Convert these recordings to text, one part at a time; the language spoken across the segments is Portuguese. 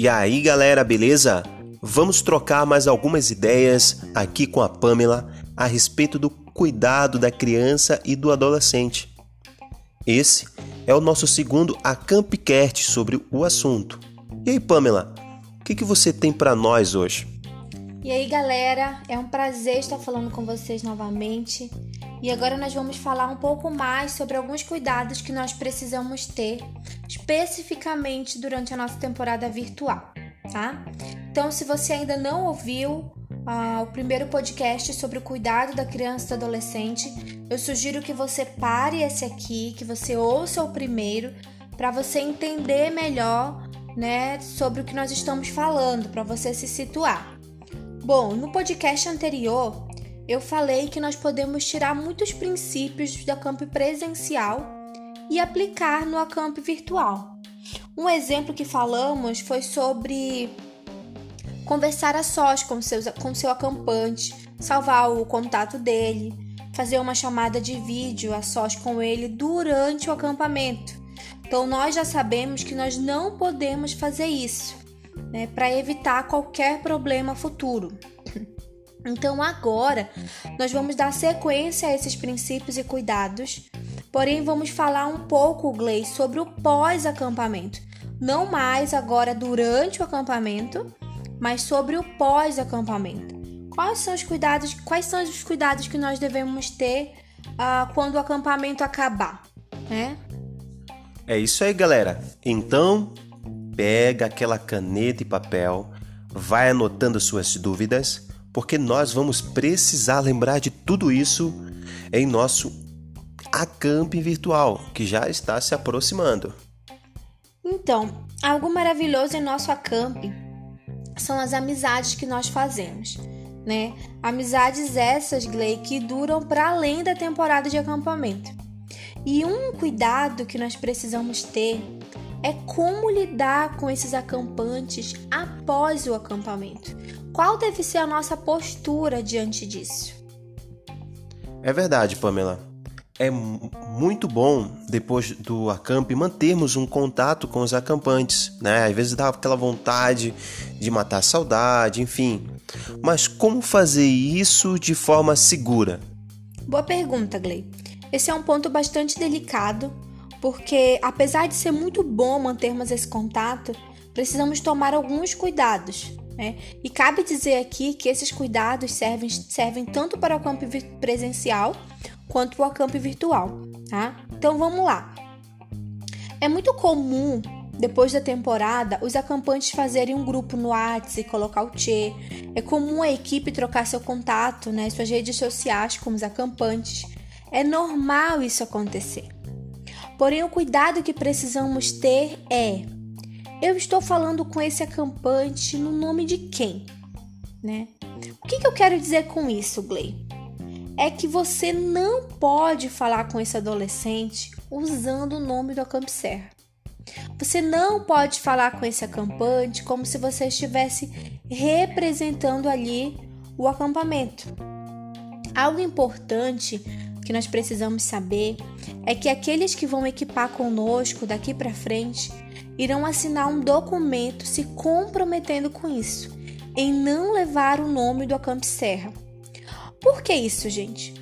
E aí, galera, beleza? Vamos trocar mais algumas ideias aqui com a Pamela a respeito do cuidado da criança e do adolescente. Esse é o nosso segundo Acampcast sobre o assunto. E aí, Pamela, o que, que você tem para nós hoje? E aí, galera, é um prazer estar falando com vocês novamente. E agora nós vamos falar um pouco mais sobre alguns cuidados que nós precisamos ter, especificamente durante a nossa temporada virtual, tá? Então, se você ainda não ouviu uh, o primeiro podcast sobre o cuidado da criança e do adolescente, eu sugiro que você pare esse aqui, que você ouça o primeiro, para você entender melhor, né, sobre o que nós estamos falando, para você se situar. Bom, no podcast anterior eu falei que nós podemos tirar muitos princípios do campo presencial e aplicar no acamp virtual. Um exemplo que falamos foi sobre conversar a sós com, seus, com seu acampante, salvar o contato dele, fazer uma chamada de vídeo a sós com ele durante o acampamento. Então nós já sabemos que nós não podemos fazer isso né, para evitar qualquer problema futuro. Então, agora, nós vamos dar sequência a esses princípios e cuidados, porém, vamos falar um pouco, Glei, sobre o pós-acampamento. Não mais agora durante o acampamento, mas sobre o pós-acampamento. Quais são os cuidados? Quais são os cuidados que nós devemos ter uh, quando o acampamento acabar, né? É isso aí, galera. Então, pega aquela caneta e papel, vai anotando suas dúvidas, porque nós vamos precisar lembrar de tudo isso em nosso acamp virtual, que já está se aproximando. Então, algo maravilhoso em nosso acamp são as amizades que nós fazemos, né? Amizades essas, Glei, que duram para além da temporada de acampamento. E um cuidado que nós precisamos ter é como lidar com esses acampantes após o acampamento. Qual deve ser a nossa postura diante disso? É verdade, Pamela. É muito bom, depois do acamp, mantermos um contato com os acampantes, né? Às vezes dá aquela vontade de matar a saudade, enfim. Mas como fazer isso de forma segura? Boa pergunta, Glei. Esse é um ponto bastante delicado porque apesar de ser muito bom mantermos esse contato, precisamos tomar alguns cuidados. Né? E cabe dizer aqui que esses cuidados servem, servem tanto para o campo presencial quanto o campo virtual. Tá? Então vamos lá. É muito comum, depois da temporada, os acampantes fazerem um grupo no WhatsApp e colocar o Tchê. É comum a equipe trocar seu contato, né, suas redes sociais com os acampantes. É normal isso acontecer. Porém, o cuidado que precisamos ter é: eu estou falando com esse acampante no nome de quem? Né? O que, que eu quero dizer com isso, Gley? É que você não pode falar com esse adolescente usando o nome do Acamp Serra. Você não pode falar com esse acampante como se você estivesse representando ali o acampamento. Algo importante que nós precisamos saber é que aqueles que vão equipar conosco daqui para frente irão assinar um documento se comprometendo com isso, em não levar o nome do Acamp Serra. Por que isso, gente?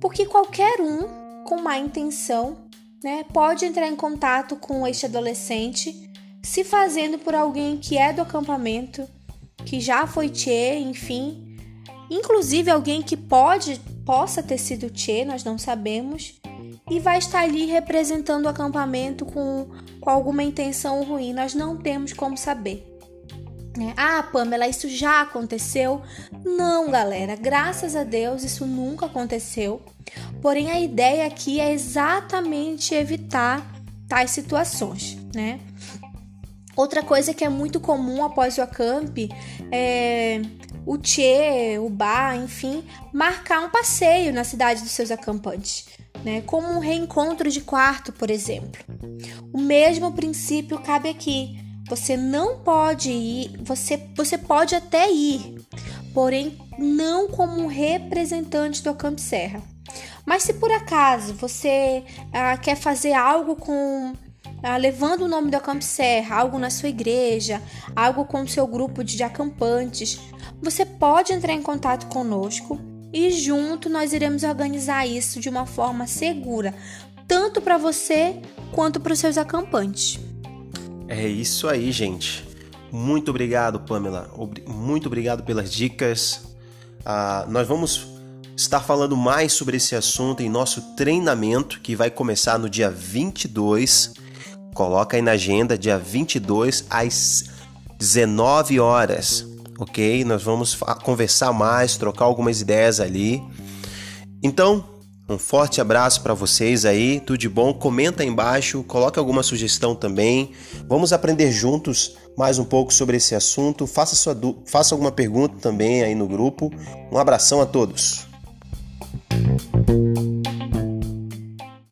Porque qualquer um com má intenção né, pode entrar em contato com este adolescente, se fazendo por alguém que é do acampamento, que já foi tchê, enfim, inclusive alguém que pode possa ter sido Tchê, nós não sabemos, e vai estar ali representando o acampamento com, com alguma intenção ruim, nós não temos como saber. É, ah, Pamela, isso já aconteceu? Não, galera, graças a Deus isso nunca aconteceu. Porém, a ideia aqui é exatamente evitar tais situações, né? Outra coisa que é muito comum após o acamp é o Tchê, o Bar, enfim, marcar um passeio na cidade dos seus acampantes, né? como um reencontro de quarto, por exemplo. O mesmo princípio cabe aqui. Você não pode ir, você, você pode até ir, porém não como um representante do Acamp Serra. Mas se por acaso você ah, quer fazer algo com ah, levando o nome da Camp Serra, algo na sua igreja, algo com o seu grupo de acampantes, você pode entrar em contato conosco e junto nós iremos organizar isso de uma forma segura, tanto para você quanto para os seus acampantes. É isso aí, gente. Muito obrigado, Pamela. Muito obrigado pelas dicas. Ah, nós vamos estar falando mais sobre esse assunto em nosso treinamento que vai começar no dia 22. Coloca aí na agenda, dia 22 às 19 horas, ok? Nós vamos conversar mais, trocar algumas ideias ali. Então, um forte abraço para vocês aí, tudo de bom. Comenta aí embaixo, coloque alguma sugestão também. Vamos aprender juntos mais um pouco sobre esse assunto. Faça, sua, faça alguma pergunta também aí no grupo. Um abração a todos.